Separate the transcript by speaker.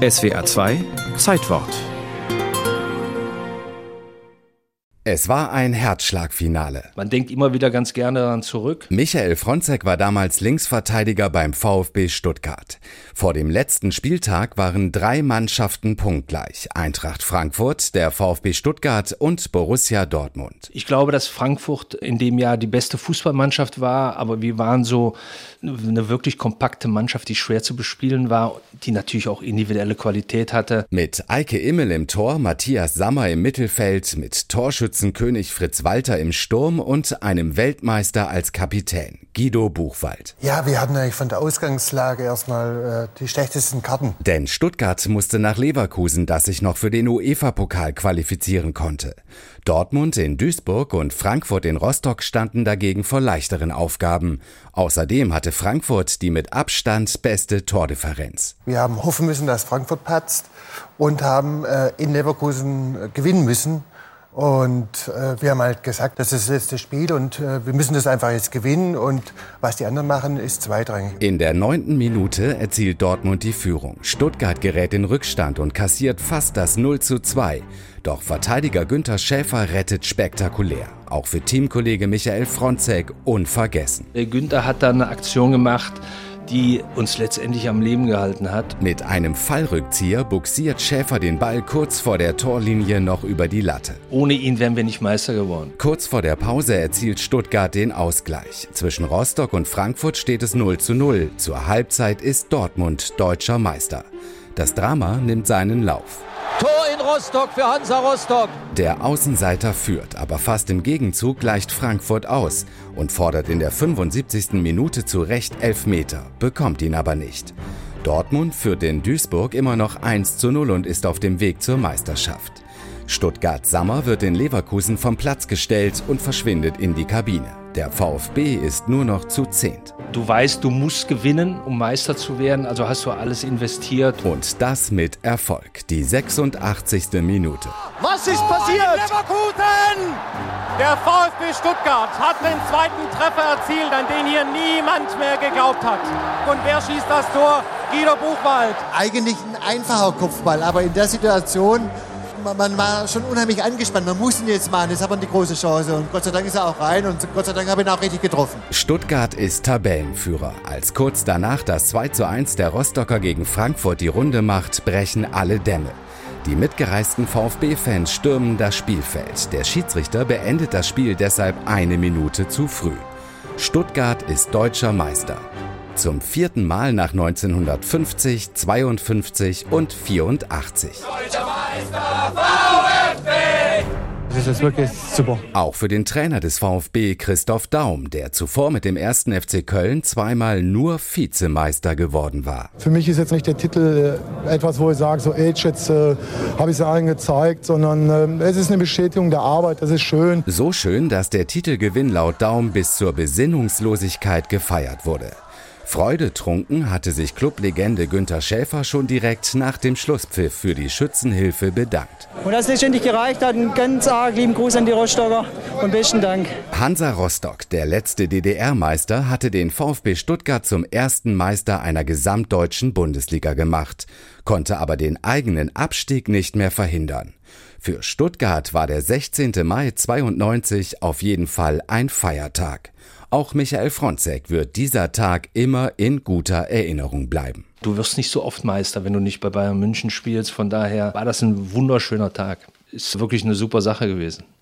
Speaker 1: SWA 2 Zeitwort
Speaker 2: Es war ein Herzschlagfinale.
Speaker 3: Man denkt immer wieder ganz gerne daran zurück.
Speaker 2: Michael Fronzek war damals Linksverteidiger beim VfB Stuttgart. Vor dem letzten Spieltag waren drei Mannschaften punktgleich. Eintracht Frankfurt, der VfB Stuttgart und Borussia Dortmund.
Speaker 3: Ich glaube, dass Frankfurt in dem Jahr die beste Fußballmannschaft war, aber wir waren so eine wirklich kompakte Mannschaft, die schwer zu bespielen war, die natürlich auch individuelle Qualität hatte.
Speaker 2: Mit Eike Immel im Tor, Matthias Sammer im Mittelfeld, mit Torschützen Torschützenkönig Fritz Walter im Sturm und einem Weltmeister als Kapitän, Guido Buchwald.
Speaker 4: Ja, wir hatten eigentlich von der Ausgangslage erstmal äh, die schlechtesten Karten.
Speaker 2: Denn Stuttgart musste nach Leverkusen, das sich noch für den UEFA-Pokal qualifizieren konnte. Dortmund in Duisburg und Frankfurt in Rostock standen dagegen vor leichteren Aufgaben. Außerdem hatte Frankfurt die mit Abstand beste Tordifferenz.
Speaker 4: Wir haben hoffen müssen, dass Frankfurt patzt und haben äh, in Leverkusen äh, gewinnen müssen. Und äh, wir haben halt gesagt, das ist das letzte Spiel und äh, wir müssen das einfach jetzt gewinnen. Und was die anderen machen, ist zweitrangig.
Speaker 2: In der neunten Minute erzielt Dortmund die Führung. Stuttgart gerät in Rückstand und kassiert fast das 0 zu 2. Doch Verteidiger Günther Schäfer rettet spektakulär. Auch für Teamkollege Michael Fronzek unvergessen.
Speaker 3: Der Günther hat da eine Aktion gemacht die uns letztendlich am Leben gehalten hat.
Speaker 2: Mit einem Fallrückzieher buxiert Schäfer den Ball kurz vor der Torlinie noch über die Latte.
Speaker 3: Ohne ihn wären wir nicht Meister geworden.
Speaker 2: Kurz vor der Pause erzielt Stuttgart den Ausgleich. Zwischen Rostock und Frankfurt steht es 0 zu 0. Zur Halbzeit ist Dortmund deutscher Meister. Das Drama nimmt seinen Lauf.
Speaker 5: Tor in Rostock für Hansa Rostock.
Speaker 2: Der Außenseiter führt, aber fast im Gegenzug gleicht Frankfurt aus und fordert in der 75. Minute zu Recht Elfmeter, bekommt ihn aber nicht. Dortmund führt in Duisburg immer noch 1 zu 0 und ist auf dem Weg zur Meisterschaft. Stuttgart Sammer wird in Leverkusen vom Platz gestellt und verschwindet in die Kabine. Der VfB ist nur noch zu zehnt.
Speaker 3: Du weißt, du musst gewinnen, um Meister zu werden, also hast du alles investiert.
Speaker 2: Und das mit Erfolg. Die 86. Minute.
Speaker 5: Was ist passiert?
Speaker 6: Leverkusen! Der VfB Stuttgart hat den zweiten Treffer erzielt, an den hier niemand mehr geglaubt hat. Und wer schießt das Tor? Guido Buchwald.
Speaker 7: Eigentlich ein einfacher Kopfball, aber in der Situation man war schon unheimlich angespannt. Man muss ihn jetzt machen. Jetzt hat man die große Chance. Und Gott sei Dank ist er auch rein. Und Gott sei Dank habe ich ihn auch richtig getroffen.
Speaker 2: Stuttgart ist Tabellenführer. Als kurz danach das 2 zu 1 der Rostocker gegen Frankfurt die Runde macht, brechen alle Dämme. Die mitgereisten VfB-Fans stürmen das Spielfeld. Der Schiedsrichter beendet das Spiel deshalb eine Minute zu früh. Stuttgart ist deutscher Meister. Zum vierten Mal nach 1950, 52 und 84. Deutscher Meister!
Speaker 8: Das ist wirklich super.
Speaker 2: Auch für den Trainer des VfB, Christoph Daum, der zuvor mit dem ersten FC Köln zweimal nur Vizemeister geworden war.
Speaker 8: Für mich ist jetzt nicht der Titel äh, etwas, wo ich sage, so, ey, jetzt äh, habe ich es allen gezeigt, sondern äh, es ist eine Bestätigung der Arbeit, das ist schön.
Speaker 2: So schön, dass der Titelgewinn laut Daum bis zur Besinnungslosigkeit gefeiert wurde. Freudetrunken hatte sich Clublegende Günter Schäfer schon direkt nach dem Schlusspfiff für die Schützenhilfe bedankt.
Speaker 9: Und das letztendlich gereicht hat, einen ganz arg lieben Gruß an die Rostocker und besten Dank.
Speaker 2: Hansa Rostock, der letzte DDR-Meister, hatte den VfB Stuttgart zum ersten Meister einer gesamtdeutschen Bundesliga gemacht, konnte aber den eigenen Abstieg nicht mehr verhindern. Für Stuttgart war der 16. Mai 92 auf jeden Fall ein Feiertag. Auch Michael Fronzek wird dieser Tag immer in guter Erinnerung bleiben.
Speaker 3: Du wirst nicht so oft Meister, wenn du nicht bei Bayern München spielst. Von daher war das ein wunderschöner Tag. Ist wirklich eine super Sache gewesen.